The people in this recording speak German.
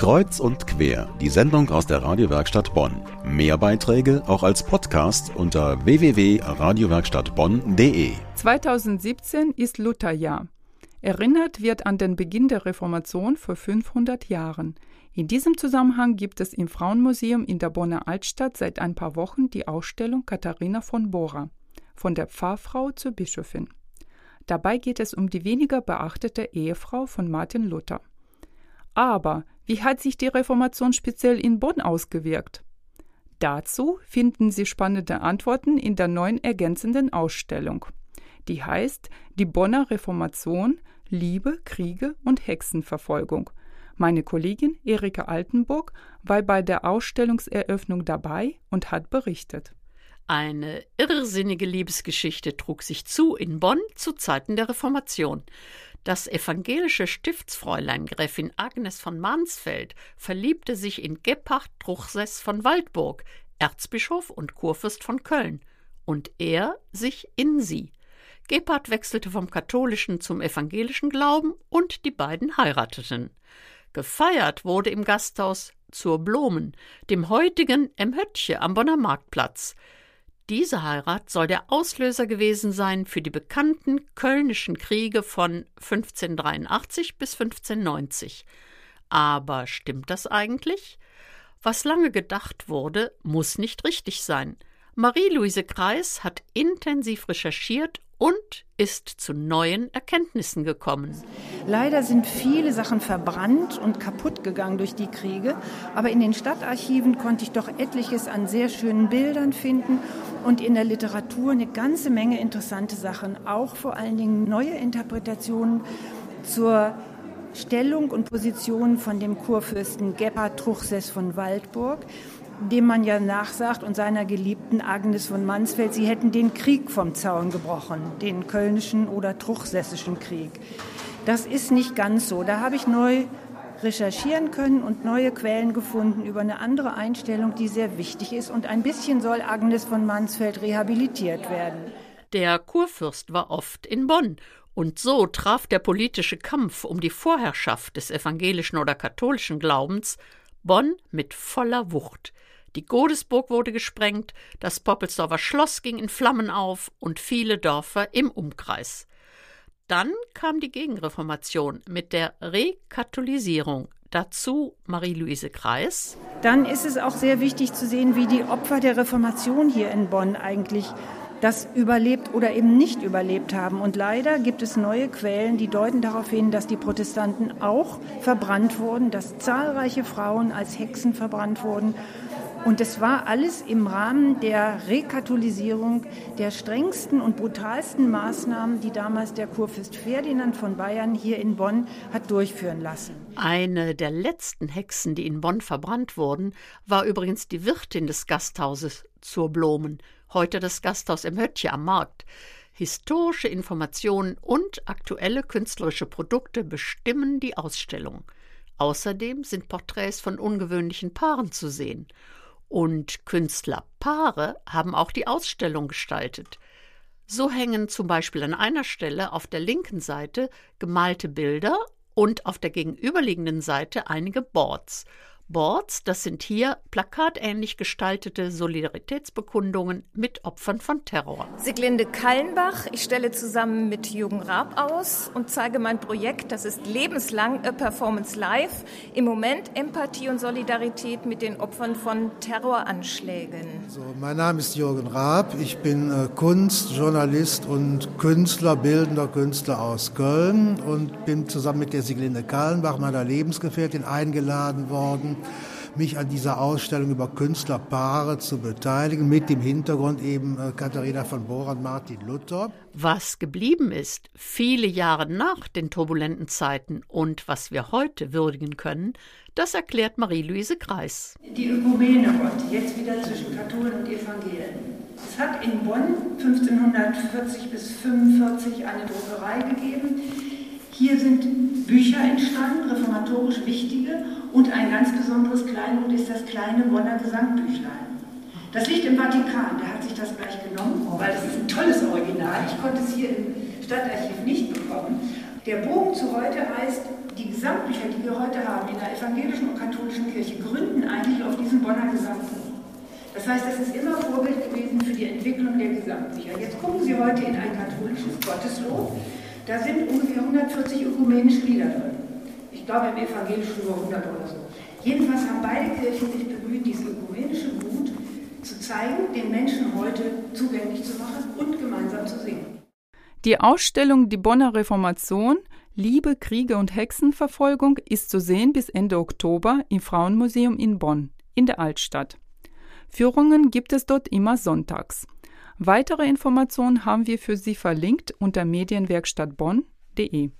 Kreuz und quer, die Sendung aus der Radiowerkstatt Bonn. Mehr Beiträge auch als Podcast unter www.radiowerkstattbonn.de. 2017 ist Lutherjahr. Erinnert wird an den Beginn der Reformation vor 500 Jahren. In diesem Zusammenhang gibt es im Frauenmuseum in der Bonner Altstadt seit ein paar Wochen die Ausstellung Katharina von Bora, von der Pfarrfrau zur Bischöfin. Dabei geht es um die weniger beachtete Ehefrau von Martin Luther. Aber wie hat sich die Reformation speziell in Bonn ausgewirkt? Dazu finden Sie spannende Antworten in der neuen ergänzenden Ausstellung. Die heißt Die Bonner Reformation, Liebe, Kriege und Hexenverfolgung. Meine Kollegin Erika Altenburg war bei der Ausstellungseröffnung dabei und hat berichtet. Eine irrsinnige Liebesgeschichte trug sich zu in Bonn zu Zeiten der Reformation. Das evangelische Stiftsfräulein Gräfin Agnes von Mansfeld verliebte sich in Gebhard Truchsess von Waldburg, Erzbischof und Kurfürst von Köln, und er sich in sie. Gebhard wechselte vom katholischen zum evangelischen Glauben und die beiden heirateten. Gefeiert wurde im Gasthaus zur Blumen, dem heutigen Emhöttche am Bonner Marktplatz. Diese Heirat soll der Auslöser gewesen sein für die bekannten Kölnischen Kriege von 1583 bis 1590. Aber stimmt das eigentlich? Was lange gedacht wurde, muss nicht richtig sein. Marie-Louise Kreis hat intensiv recherchiert und ist zu neuen Erkenntnissen gekommen. Leider sind viele Sachen verbrannt und kaputt gegangen durch die Kriege, aber in den Stadtarchiven konnte ich doch etliches an sehr schönen Bildern finden und in der Literatur eine ganze Menge interessante Sachen, auch vor allen Dingen neue Interpretationen zur Stellung und Position von dem Kurfürsten Gebhard Truchsess von Waldburg dem man ja nachsagt, und seiner Geliebten Agnes von Mansfeld, sie hätten den Krieg vom Zaun gebrochen, den kölnischen oder truchsessischen Krieg. Das ist nicht ganz so. Da habe ich neu recherchieren können und neue Quellen gefunden über eine andere Einstellung, die sehr wichtig ist. Und ein bisschen soll Agnes von Mansfeld rehabilitiert werden. Der Kurfürst war oft in Bonn und so traf der politische Kampf um die Vorherrschaft des evangelischen oder katholischen Glaubens Bonn mit voller Wucht. Die Godesburg wurde gesprengt, das Poppelsdorfer Schloss ging in Flammen auf und viele Dörfer im Umkreis. Dann kam die Gegenreformation mit der Rekatholisierung. Dazu Marie-Louise Kreis. Dann ist es auch sehr wichtig zu sehen, wie die Opfer der Reformation hier in Bonn eigentlich das überlebt oder eben nicht überlebt haben. Und leider gibt es neue Quellen, die deuten darauf hin, dass die Protestanten auch verbrannt wurden, dass zahlreiche Frauen als Hexen verbrannt wurden und es war alles im Rahmen der Rekatholisierung der strengsten und brutalsten Maßnahmen, die damals der Kurfürst Ferdinand von Bayern hier in Bonn hat durchführen lassen. Eine der letzten Hexen, die in Bonn verbrannt wurden, war übrigens die Wirtin des Gasthauses zur Blomen, heute das Gasthaus im Höttje am Markt. Historische Informationen und aktuelle künstlerische Produkte bestimmen die Ausstellung. Außerdem sind Porträts von ungewöhnlichen Paaren zu sehen. Und Künstlerpaare haben auch die Ausstellung gestaltet. So hängen zum Beispiel an einer Stelle auf der linken Seite gemalte Bilder und auf der gegenüberliegenden Seite einige Boards. Boards, das sind hier plakatähnlich gestaltete Solidaritätsbekundungen mit Opfern von Terror. Siglinde Kallenbach, ich stelle zusammen mit Jürgen Raab aus und zeige mein Projekt, das ist lebenslang A Performance Live, im Moment Empathie und Solidarität mit den Opfern von Terroranschlägen. So, mein Name ist Jürgen Raab, ich bin äh, Kunst, Journalist und Künstler, bildender Künstler aus Köln und bin zusammen mit der Siglinde Kallenbach, meiner Lebensgefährtin, eingeladen worden, mich an dieser Ausstellung über Künstlerpaare zu beteiligen, mit dem Hintergrund eben äh, Katharina von Bora und Martin Luther. Was geblieben ist, viele Jahre nach den turbulenten Zeiten und was wir heute würdigen können, das erklärt Marie-Louise Kreis. Die Ökumene heute, jetzt wieder zwischen Katholen und Evangelien. Es hat in Bonn 1540 bis 1545 eine Druckerei gegeben, hier sind Bücher entstanden, reformatorisch wichtige, und ein ganz besonderes Kleinod ist das kleine Bonner Gesangbüchlein. Das liegt im Vatikan, der hat sich das gleich genommen, weil das ist ein tolles Original. Ich konnte es hier im Stadtarchiv nicht bekommen. Der Bogen zu heute heißt die Gesamtbücher, die wir heute haben in der evangelischen und katholischen Kirche, gründen eigentlich auf diesem Bonner Gesamtbuch. Das heißt, es ist immer Vorbild gewesen für die Entwicklung der Gesamtbücher. Jetzt gucken Sie heute in ein katholisches Gotteslob. Da sind ungefähr 140 ökumenische Lieder drin. Ich glaube im evangelischen 100 oder so. Jedenfalls haben beide Kirchen sich bemüht, dieses ökumenische Gut zu zeigen, den Menschen heute zugänglich zu machen und gemeinsam zu singen. Die Ausstellung Die Bonner Reformation Liebe, Kriege und Hexenverfolgung ist zu sehen bis Ende Oktober im Frauenmuseum in Bonn in der Altstadt. Führungen gibt es dort immer sonntags. Weitere Informationen haben wir für Sie verlinkt unter medienwerkstattbonn.de.